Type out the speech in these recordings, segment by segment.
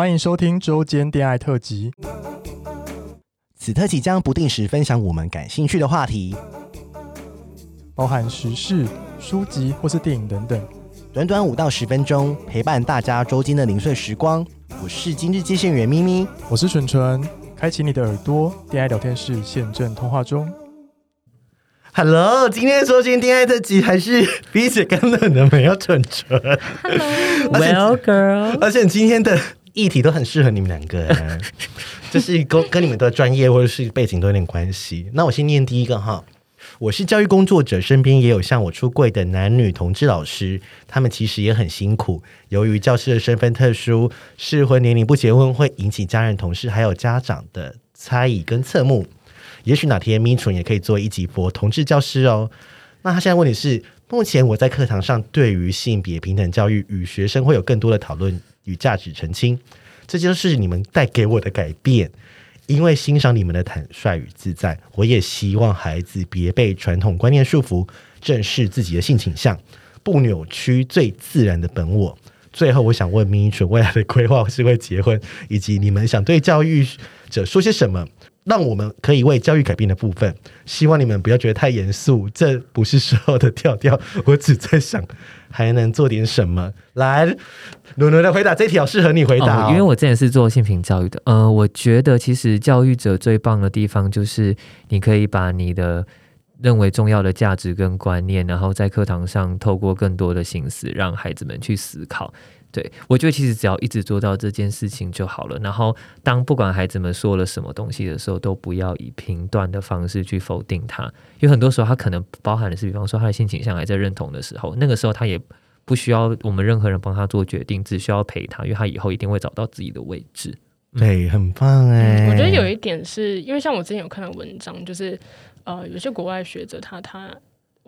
欢迎收听周间恋爱特辑。此特辑将不定时分享我们感兴趣的话题，包含时事、书籍或是电影等等。短短五到十分钟，陪伴大家周间的零碎时光。我是今日接线员咪咪，我是纯纯。开启你的耳朵，恋爱聊天室现正通话中。Hello，今天周间恋爱特辑还是彼此更冷的没有纯纯。Hello，Well girl，而且今天的议题都很适合你们两个，就是跟跟你们的专业或者是背景都有点关系。那我先念第一个哈。我是教育工作者，身边也有向我出柜的男女同志老师，他们其实也很辛苦。由于教师的身份特殊，适婚年龄不结婚会引起家人、同事还有家长的猜疑跟侧目。也许哪天咪纯也可以做一集播同志教师哦。那他现在问题是，目前我在课堂上对于性别平等教育与学生会有更多的讨论与价值澄清，这就是你们带给我的改变。因为欣赏你们的坦率与自在，我也希望孩子别被传统观念束缚，正视自己的性倾向，不扭曲最自然的本我。最后，我想问咪纯未来的规划是会结婚，以及你们想对教育者说些什么？让我们可以为教育改变的部分，希望你们不要觉得太严肃，这不是时候的调调。我只在想，还能做点什么？来，努努的回答这条适合你回答、因为我之前是做性平教育的。呃，我觉得其实教育者最棒的地方就是，你可以把你的认为重要的价值跟观念，然后在课堂上透过更多的心思，让孩子们去思考。对，我觉得其实只要一直做到这件事情就好了。然后，当不管孩子们说了什么东西的时候，都不要以评断的方式去否定他。有很多时候，他可能包含的是，比方说他的性倾向还在认同的时候，那个时候他也不需要我们任何人帮他做决定，只需要陪他，因为他以后一定会找到自己的位置。对，很棒哎、嗯。我觉得有一点是因为像我之前有看到文章，就是呃，有些国外学者他他。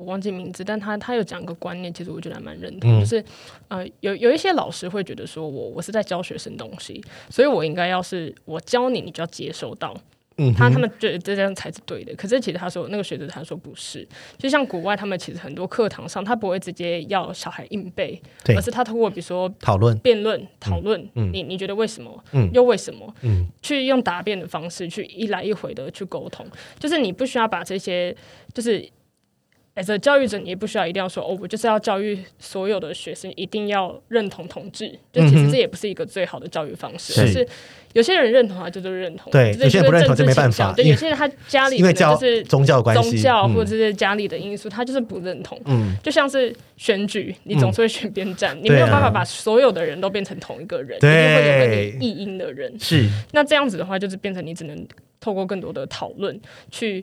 我忘记名字，但他他有讲一个观念，其实我觉得还蛮认同，嗯、就是呃，有有一些老师会觉得说我我是在教学生东西，所以我应该要是我教你，你就要接收到，嗯，他他们觉得这样才是对的。可是其实他说那个学者他说不是，就像国外他们其实很多课堂上他不会直接要小孩硬背，而是他通过比如说讨论、辩论、讨论，你你觉得为什么？嗯，又为什么？嗯，去用答辩的方式去一来一回的去沟通，就是你不需要把这些就是。教育者你也不需要一定要说哦，我就是要教育所有的学生一定要认同同志，就其实这也不是一个最好的教育方式。就是有些人认同他就是认同，对，有些人不认同就没办法。对，有些人他家里因为就是宗教关系，宗教或者是家里的因素，他就是不认同。嗯，就像是选举，你总是会选边站，你没有办法把所有的人都变成同一个人，一定会有跟你异音的人。是，那这样子的话，就是变成你只能透过更多的讨论去。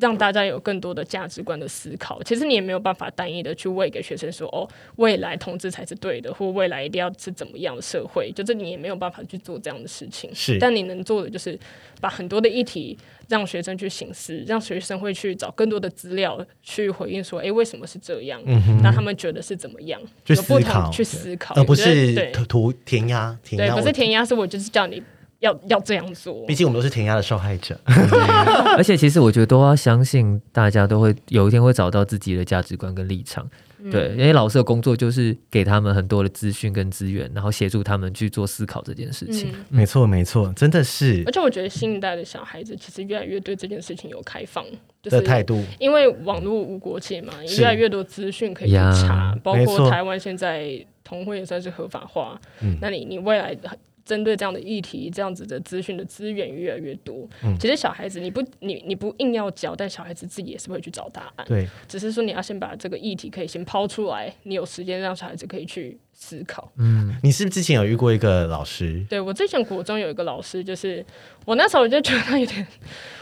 让大家有更多的价值观的思考，其实你也没有办法单一的去喂给学生说哦，未来同志才是对的，或未来一定要是怎么样的社会，就这你也没有办法去做这样的事情。是，但你能做的就是把很多的议题让学生去醒思，让学生会去找更多的资料去回应说，哎，为什么是这样？嗯哼，那他们觉得是怎么样？有不同去思考，而不是图填鸭。填鸭对，不是填鸭，是我就是叫你。要要这样做，毕竟我们都是填鸭的受害者。而且，其实我觉得都要相信，大家都会有一天会找到自己的价值观跟立场。嗯、对，因为老师的工作就是给他们很多的资讯跟资源，然后协助他们去做思考这件事情。嗯、没错，没错，真的是。而且我觉得新一代的小孩子其实越来越对这件事情有开放的态度，因为网络无国界嘛，越来越多资讯可以去查，包括台湾现在同婚也算是合法化。嗯，那你你未来的。针对这样的议题，这样子的资讯的资源越来越多。嗯，其实小孩子你不你你不硬要教，但小孩子自己也是会去找答案。对，只是说你要先把这个议题可以先抛出来，你有时间让小孩子可以去思考。嗯，你是不是之前有遇过一个老师？对，我之前国中有一个老师，就是我那时候我就觉得他有点，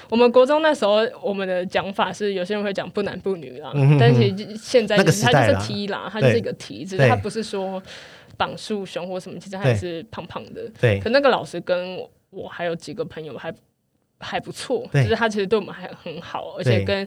我们国中那时候我们的讲法是有些人会讲不男不女啦，嗯、哼哼，但其实现在、就是、他就是 T 啦，他就是一个 T，只是他不是说。绑束熊或什么，其实还是胖胖的。对，可那个老师跟我还有几个朋友还还不错，就是他其实对我们还很好，而且跟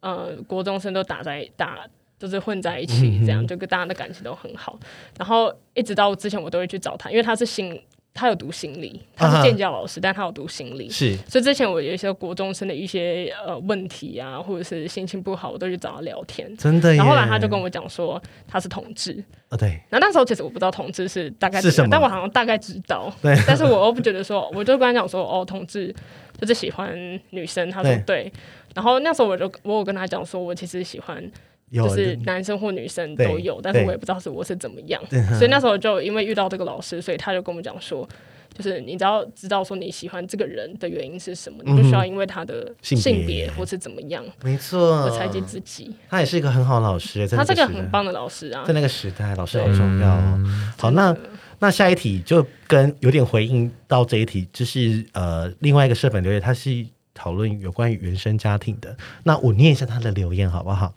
呃国中生都打在打，就是混在一起，这样、嗯、就跟大家的感情都很好。然后一直到之前我都会去找他，因为他是新。他有读心理，他是建教老师，啊、但他有读心理，是。所以之前我有一些国中生的一些呃问题啊，或者是心情不好，我都去找他聊天。真的。然后后来他就跟我讲说他是同志。啊，对。那那时候其实我不知道同志是大概是什么，但我好像大概知道。对。但是我又不觉得说，我就跟他讲说，哦，同志就是喜欢女生。他说对。对然后那时候我就我有跟他讲说，我其实喜欢。就是男生或女生都有，但是我也不知道是我是怎么样，所以那时候就因为遇到这个老师，所以他就跟我们讲说，就是你只要知道说你喜欢这个人的原因是什么，嗯、你不需要因为他的性别或是怎么样，没错，猜忌自己。他也是一个很好的老师，他这个很棒的老师啊，在那个时代，老师好重要。好，那那下一题就跟有点回应到这一题，就是呃另外一个社本留言，他是讨论有关于原生家庭的。那我念一下他的留言好不好？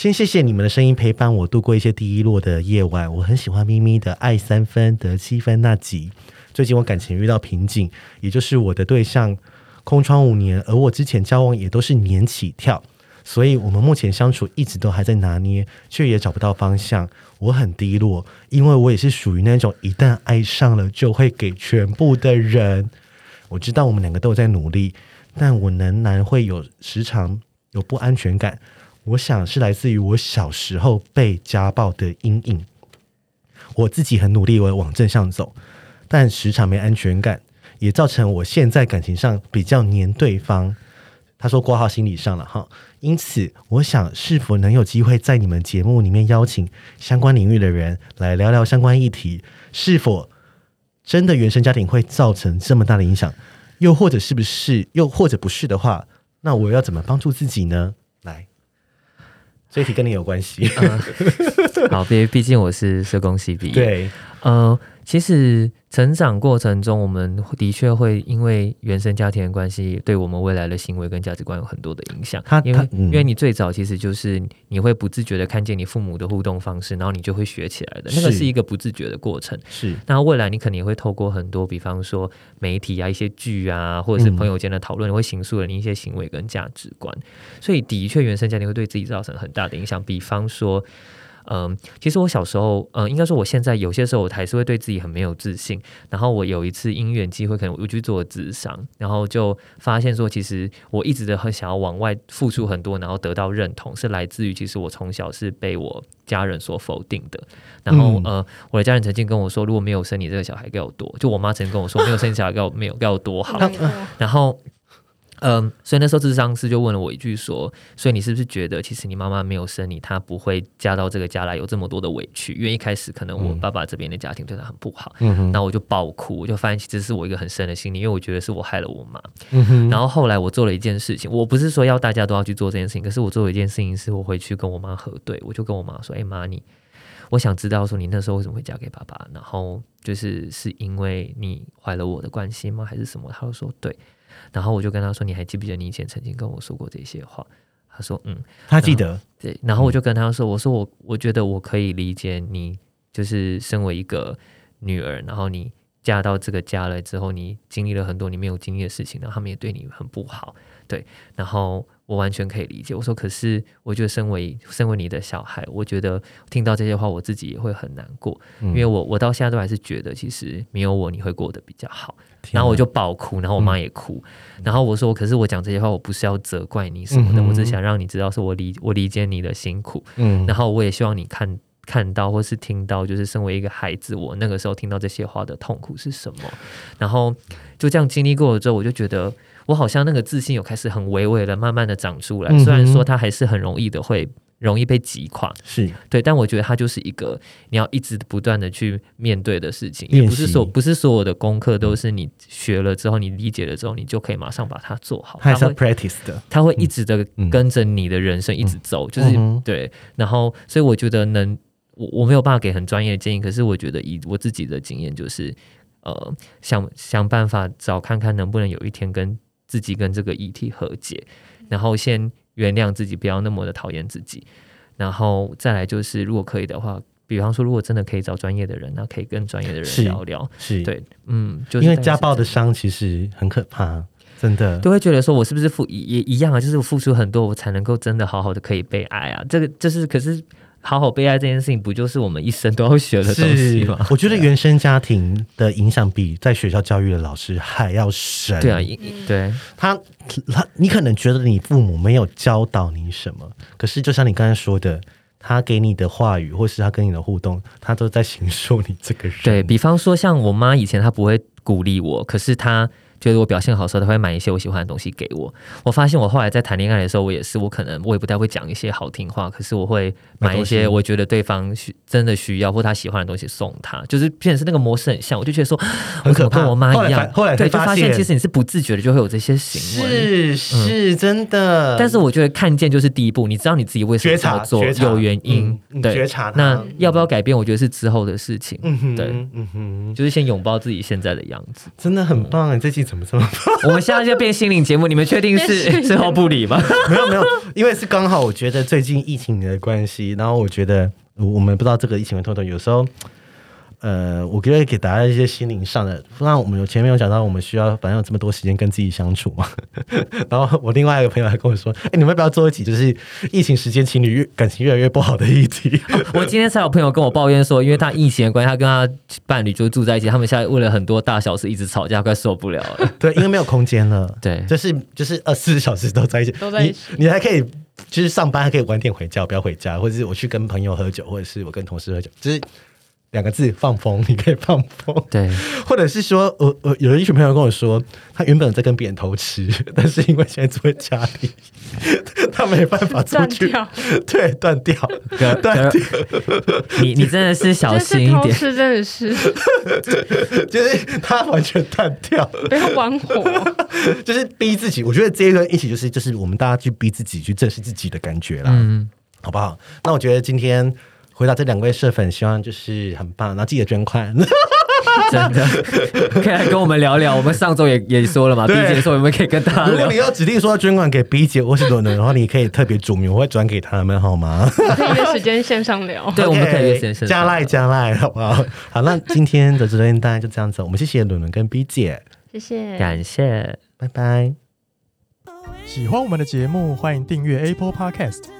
先谢谢你们的声音陪伴我度过一些低落的夜晚。我很喜欢咪咪的爱三分得七分那集。最近我感情遇到瓶颈，也就是我的对象空窗五年，而我之前交往也都是年起跳，所以我们目前相处一直都还在拿捏，却也找不到方向。我很低落，因为我也是属于那种一旦爱上了就会给全部的人。我知道我们两个都在努力，但我仍然会有时常有不安全感。我想是来自于我小时候被家暴的阴影。我自己很努力，我往正向走，但时常没安全感，也造成我现在感情上比较黏对方。他说挂号心理上了哈，因此我想是否能有机会在你们节目里面邀请相关领域的人来聊聊相关议题？是否真的原生家庭会造成这么大的影响？又或者是不是？又或者不是的话，那我要怎么帮助自己呢？来。这一题跟你有关系、嗯。好，毕毕竟我是社工系毕业。对，呃，其实成长过程中，我们的确会因为原生家庭的关系，对我们未来的行为跟价值观有很多的影响。他因为、嗯、因为你最早其实就是你会不自觉的看见你父母的互动方式，然后你就会学起来的。那个是一个不自觉的过程。是。那未来你肯定会透过很多，比方说媒体啊、一些剧啊，或者是朋友间的讨论，嗯、会形塑了你一些行为跟价值观。所以的确，原生家庭会对自己造成很大的影响。比方说。嗯，其实我小时候，嗯，应该说我现在有些时候我还是会对自己很没有自信。然后我有一次因缘机会，可能我去做智商，然后就发现说，其实我一直的很想要往外付出很多，然后得到认同，是来自于其实我从小是被我家人所否定的。然后，呃，我的家人曾经跟我说，如果没有生你这个小孩该有多，就我妈曾经跟我说，没有生小孩该有没有该有多好。然后。嗯，所以那时候智商师就问了我一句说：“所以你是不是觉得，其实你妈妈没有生你，她不会嫁到这个家来有这么多的委屈？因为一开始可能我爸爸这边的家庭对她很不好。”嗯哼，然后我就爆哭，我就发现其实是我一个很深的心理，因为我觉得是我害了我妈。嗯哼，然后后来我做了一件事情，我不是说要大家都要去做这件事情，可是我做了一件事情，是我回去跟我妈核对，我就跟我妈说：“哎妈，你，我想知道说你那时候为什么会嫁给爸爸？然后就是是因为你怀了我的关系吗？还是什么？”她就说：“对。”然后我就跟他说：“你还记不记得你以前曾经跟我说过这些话？”他说：“嗯，他记得。”对，然后我就跟他说：“我说我我觉得我可以理解你，就是身为一个女儿，然后你嫁到这个家了之后，你经历了很多你没有经历的事情，然后他们也对你很不好。对，然后我完全可以理解。我说，可是我觉得身为身为你的小孩，我觉得听到这些话，我自己也会很难过，因为我我到现在都还是觉得，其实没有我你会过得比较好。”然后我就爆哭，然后我妈也哭，嗯、然后我说：“可是我讲这些话，我不是要责怪你什么的，嗯、我只想让你知道，是我理我理解你的辛苦。嗯，然后我也希望你看看到或是听到，就是身为一个孩子，我那个时候听到这些话的痛苦是什么。然后就这样经历过了之后，我就觉得我好像那个自信有开始很微微的、慢慢的长出来。嗯、虽然说它还是很容易的会。”容易被击垮，是对，但我觉得它就是一个你要一直不断的去面对的事情，也不是说不是所有的功课都是你学了之后，你理解了之后，你就可以马上把它做好。还是 practice 的，它会一直的跟着你的人生一直走，就是对。然后，所以我觉得能，我我没有办法给很专业的建议，可是我觉得以我自己的经验，就是呃，想想办法找看看能不能有一天跟自己跟这个议题和解，然后先。原谅自己，不要那么的讨厌自己，然后再来就是，如果可以的话，比方说，如果真的可以找专业的人，那可以跟专业的人聊聊。是，是对，嗯，就是、因为家暴的伤其实很可怕，真的都会觉得说，我是不是付也一样啊？就是我付出很多，我才能够真的好好的可以被爱啊？这个就是，可是好好被爱这件事情，不就是我们一生都要学的东西吗？我觉得原生家庭的影响比在学校教育的老师还要深。对啊，对他他，你可能觉得你父母没有教导你什么，可是就像你刚才说的，他给你的话语，或是他跟你的互动，他都在形塑你这个人。对，比方说，像我妈以前，她不会鼓励我，可是她。觉得我表现好的时候，他会买一些我喜欢的东西给我。我发现我后来在谈恋爱的时候，我也是，我可能我也不太会讲一些好听话，可是我会买一些我觉得对方需真的需要或他喜欢的东西送他，就是变成是那个模式很像。我就觉得说，很可怕。我跟我妈一样，后来对，就发现其实你是不自觉的就会有这些行为，是是真的。但是我觉得看见就是第一步，你知道你自己为什么这么做，有原因，对，觉察。那要不要改变？我觉得是之后的事情。嗯对，嗯哼，就是先拥抱自己现在的样子，真的很棒。你这期怎么这么棒？我们现在就变心灵节目，你们确定是最后不理吗？没有没有，因为是刚好，我觉得最近疫情的关系，然后我觉得我们不知道这个疫情会拖多久，有时候。呃，我觉得给大家一些心灵上的，那我们有前面有讲到，我们需要反正有这么多时间跟自己相处嘛。然后我另外一个朋友还跟我说：“哎、欸，你们要不要做一集，就是疫情时间情侣越感情越来越不好的议题？”哦、我今天才有朋友跟我抱怨说，因为他疫情的关系，他跟他伴侣就住在一起，他们现在为了很多大小事一直吵架，快受不了了。对，因为没有空间了。对，就是就是二十四小时都在一起，都在一起。你，你还可以就是上班还可以晚点回家，不要回家，或者是我去跟朋友喝酒，或者是我跟同事喝酒，就是。两个字放风，你可以放风，对，或者是说，我我有一群朋友跟我说，他原本在跟别人偷吃，但是因为现在住在家里，他没办法出去，断掉对，断掉，断掉。你你真的是小心一点，偷吃真的是，就是他完全断掉，不要玩火，就是逼自己。我觉得这一段一起就是就是我们大家去逼自己去正视自己的感觉啦，嗯，好不好？那我觉得今天。回答这两位社粉，希望就是很棒，然后记得捐款，真的可以来跟我们聊聊。我们上周也 也说了嘛，B 姐说我们可以跟大家。如果你要指定说要捐款给 B 姐或是伦伦的话，你可以特别注明，我会转给他们，好吗？可以约时间线上聊，对，我们可以约线上加赖加赖，好不好？好，那今天的直播大概就这样子，我们谢谢伦伦跟 B 姐，谢谢，感谢，拜拜。喜欢我们的节目，欢迎订阅 Apple Podcast。